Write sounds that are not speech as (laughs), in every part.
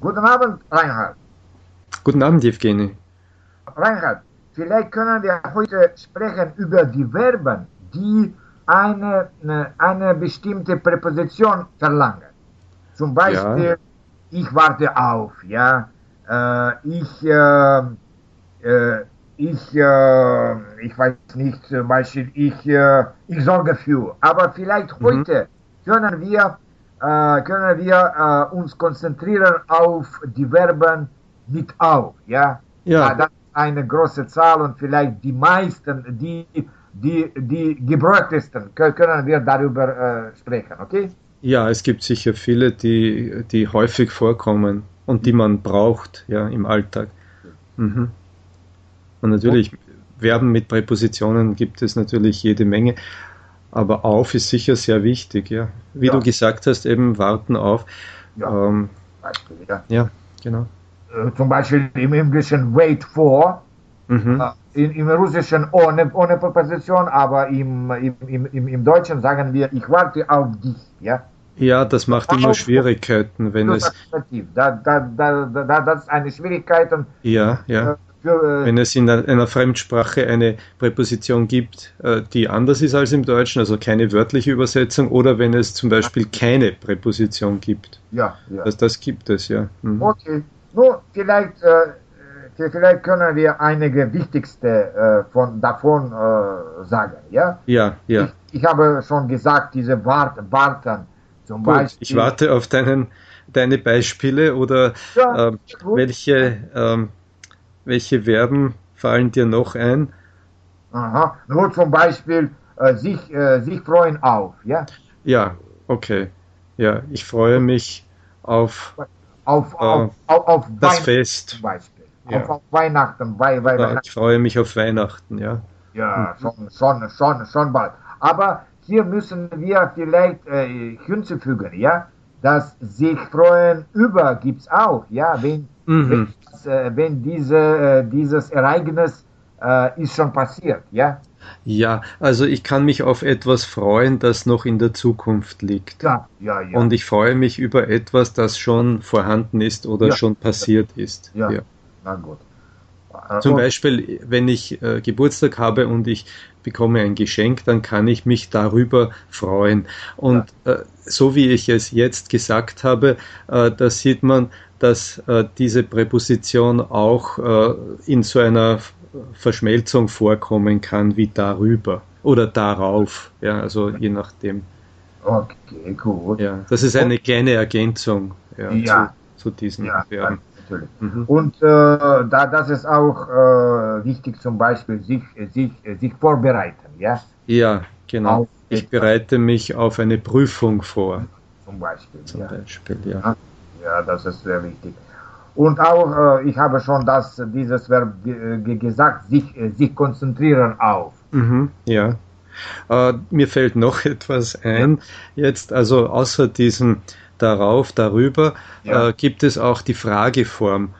Guten Abend, Reinhard. Guten Abend, Evgeny. Reinhard, vielleicht können wir heute sprechen über die Verben, die eine, eine bestimmte Präposition verlangen. Zum Beispiel, ja. ich warte auf, ja, äh, ich, äh, äh, ich, äh, ich weiß nicht, zum Beispiel, ich, äh, ich sorge für. Aber vielleicht mhm. heute können wir, äh, können wir uns konzentrieren auf die Verben mit auf, ja. Ja. Das ist eine große Zahl und vielleicht die meisten, die die, die gebräuchtesten, können wir darüber äh, sprechen, okay? Ja, es gibt sicher viele, die, die häufig vorkommen und die man braucht ja, im Alltag. Mhm. Und natürlich, Verben mit Präpositionen gibt es natürlich jede Menge, aber auf ist sicher sehr wichtig, ja. Wie ja. du gesagt hast, eben warten auf. Ja, ähm, Beispiel, ja. ja genau. Äh, zum Beispiel im Englischen wait for. Mhm. Äh, in, im Russischen ohne, ohne Präposition, aber im, im, im, im Deutschen sagen wir, ich warte auf dich. Ja, ja das macht immer Schwierigkeiten, wenn es. Da, da, da, da, das ist eine Schwierigkeit. Und, ja, ja. Äh, für, äh, wenn es in einer Fremdsprache eine Präposition gibt, äh, die anders ist als im Deutschen, also keine wörtliche Übersetzung, oder wenn es zum Beispiel keine Präposition gibt. Ja, ja. Das, das gibt es, ja. Mhm. Okay. Nur vielleicht äh, vielleicht können wir einige wichtigste äh, von davon äh, sagen, ja? Ja, ja. Ich, ich, habe schon gesagt, diese Wart, Warten zum Gut, Beispiel. Ich warte auf deinen, deine Beispiele oder ja, äh, welche, ähm, welche Verben fallen dir noch ein? Aha, nur zum Beispiel äh, sich, äh, sich freuen auf, ja? Ja, okay. Ja, ich freue mich auf, auf, auf, äh, auf, auf das Fest. Zum Beispiel ja. auf, auf Weihnachten, weil, weil, ja, Ich freue mich auf Weihnachten, ja. Ja, schon, schon, schon, schon bald. Aber hier müssen wir vielleicht äh, hinzufügen, ja, dass sich freuen über gibt es auch, ja, wenn, mhm. wenn, äh, wenn diese, äh, dieses Ereignis äh, ist schon passiert, ja. Ja, also ich kann mich auf etwas freuen, das noch in der Zukunft liegt. Ja, ja, ja. Und ich freue mich über etwas, das schon vorhanden ist oder ja. schon passiert ist. Ja. ja. Na gut. Zum Beispiel, wenn ich äh, Geburtstag habe und ich bekomme ein Geschenk, dann kann ich mich darüber freuen. Und ja. äh, so wie ich es jetzt gesagt habe, äh, da sieht man, dass äh, diese Präposition auch äh, in so einer Verschmelzung vorkommen kann wie darüber oder darauf. Ja, also je nachdem. Okay, gut. Ja, das ist eine kleine Ergänzung ja, ja. Zu, zu diesen ja, Verben natürlich. Mhm. Und äh, da, das ist auch äh, wichtig, zum Beispiel sich, sich, sich vorbereiten, ja? Ja, genau. Auf ich bereite mich auf eine Prüfung vor. Zum Beispiel. Zum ja. Beispiel, ja. Ja, das ist sehr wichtig. Und auch, äh, ich habe schon das, dieses Verb gesagt, sich, sich konzentrieren auf. Mhm, ja. Äh, mir fällt noch etwas ein, ja. jetzt, also außer diesem darauf, darüber, ja. äh, gibt es auch die Frageform.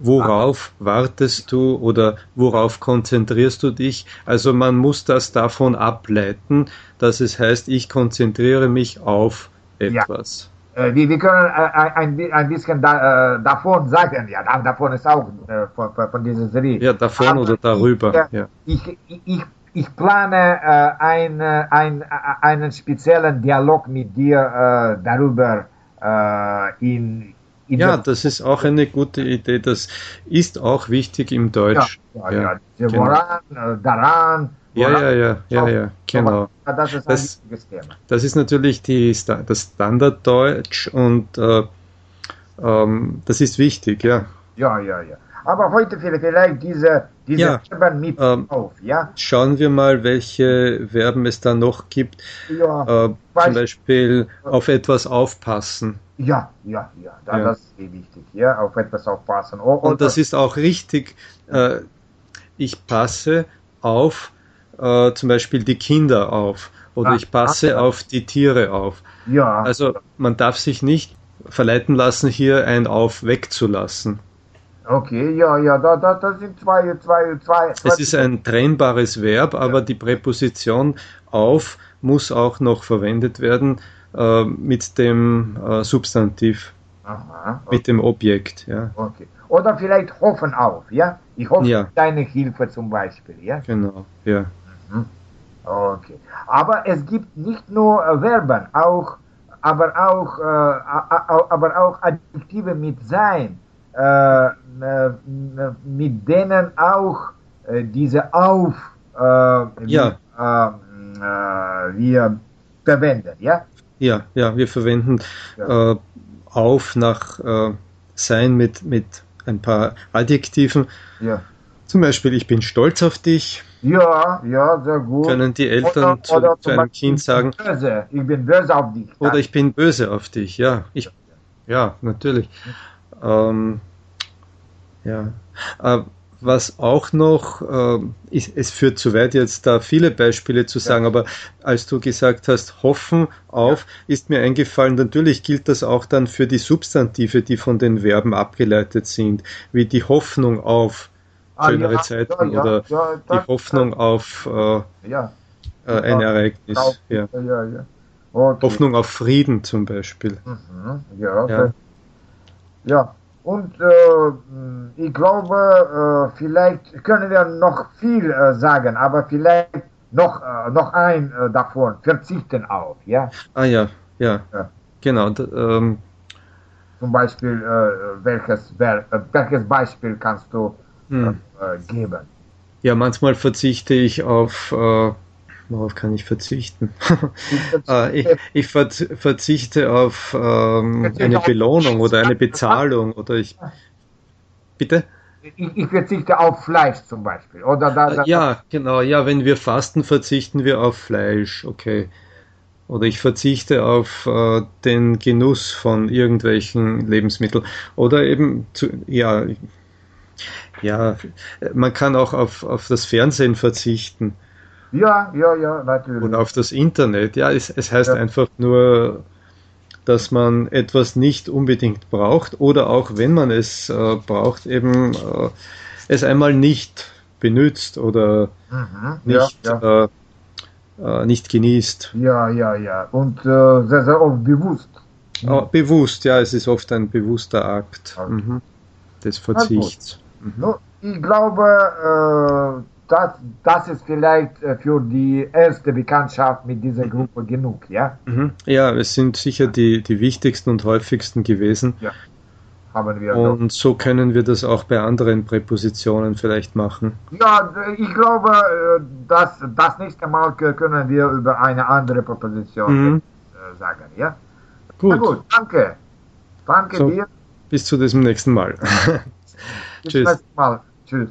Worauf ah. wartest du oder worauf konzentrierst du dich? Also man muss das davon ableiten, dass es heißt, ich konzentriere mich auf etwas. Ja. Äh, wir, wir, können äh, ein, ein bisschen da, äh, davon sagen, ja, davon ist auch äh, von, von dieser Serie. Ja, davon Aber oder darüber. Ich, ja. ich, ich, ich plane äh, ein, ein, einen speziellen Dialog mit dir darüber äh, in, in ja, das ist auch eine gute Idee. Das ist auch wichtig im Deutsch. Ja, ja, ja. ja. Genau. Woran, äh, daran. Ja, ja, ja, ja, ja, genau. Das ist das. Das ist natürlich die, das Standarddeutsch und äh, ähm, das ist wichtig, ja. Ja, ja, ja. Aber heute vielleicht diese, diese ja, Verben mit ähm, auf, ja? Schauen wir mal, welche Verben es da noch gibt. Ja, äh, zum Beispiel auf etwas aufpassen. Ja, ja, ja, da, ja. das ist wichtig, ja, auf etwas aufpassen. Oh, Und das ist auch richtig. Äh, ich passe auf äh, zum Beispiel die Kinder auf oder ah, ich passe ach, auf die Tiere auf. Ja. Also man darf sich nicht verleiten lassen, hier ein auf wegzulassen. Okay, ja, ja, da, da, da sind zwei, zwei, zwei. Es ist ein trennbares Verb, aber ja. die Präposition auf muss auch noch verwendet werden äh, mit dem äh, Substantiv. Aha, okay. Mit dem Objekt, ja. Okay. Oder vielleicht hoffen auf, ja? Ich hoffe ja. deine Hilfe zum Beispiel, ja? Genau, ja. Mhm. Okay. Aber es gibt nicht nur äh, Verben, auch, aber auch, äh, aber auch Adjektive mit sein, mit denen auch äh, diese auf äh, ja. wir verwenden, ja? Ja, ja, wir verwenden ja. auf nach sein mit, mit ein paar Adjektiven. Ja. Zum Beispiel, ich bin stolz auf dich. Ja, ja, sehr gut. Können die Eltern oder, zu, oder zu einem Kind sagen. Böse. Ich bin böse auf dich. Oder ich bin böse auf dich, ja. Ich, ja, natürlich. Ähm, ja. Äh, was auch noch, äh, ist, es führt zu weit jetzt da viele Beispiele zu sagen, ja. aber als du gesagt hast, hoffen auf, ja. ist mir eingefallen, natürlich gilt das auch dann für die Substantive, die von den Verben abgeleitet sind, wie die Hoffnung auf ah, schönere ja, Zeiten oder die Hoffnung auf äh, äh, ein Ereignis. Okay. Hoffnung auf Frieden zum Beispiel. Mhm. Ja, ja. Und äh, ich glaube, äh, vielleicht können wir noch viel äh, sagen, aber vielleicht noch, äh, noch ein äh, davon, verzichten auf, ja? Ah ja, ja, ja. genau. Ähm, Zum Beispiel, äh, welches, welches Beispiel kannst du hm. geben? Ja, manchmal verzichte ich auf Worauf kann ich verzichten? (laughs) ich, ich verzichte auf ähm, eine Belohnung oder eine Bezahlung oder ich. Bitte? Ich, ich verzichte auf Fleisch zum Beispiel. Oder da, da, ja, genau. Ja, wenn wir fasten, verzichten wir auf Fleisch. Okay. Oder ich verzichte auf äh, den Genuss von irgendwelchen Lebensmitteln. Oder eben, zu, ja, ja, man kann auch auf, auf das Fernsehen verzichten. Ja, ja, ja, natürlich. Und auf das Internet. Ja, es, es heißt ja. einfach nur, dass man etwas nicht unbedingt braucht oder auch wenn man es äh, braucht, eben äh, es einmal nicht benutzt oder mhm, nicht, ja, ja. Äh, äh nicht genießt. Ja, ja, ja. Und äh, sehr, sehr oft bewusst. Oh, bewusst, ja, es ist oft ein bewusster Akt okay. mhm, des Verzichts. Mhm. Ich glaube, äh, das, das ist vielleicht äh, für die erste Bekanntschaft mit dieser mhm. Gruppe genug, ja? Mhm. Ja, es sind sicher die, die wichtigsten und häufigsten gewesen. Ja. Haben wir und so können wir das auch bei anderen Präpositionen vielleicht machen. Ja, ich glaube, äh, dass das nächste Mal können wir über eine andere Präposition mhm. Äh, sagen, ja? Gut. Na gut, danke. Danke so, dir. Bis zu diesem nächsten Mal. (laughs) bis zum nächsten Mal. Tschüss.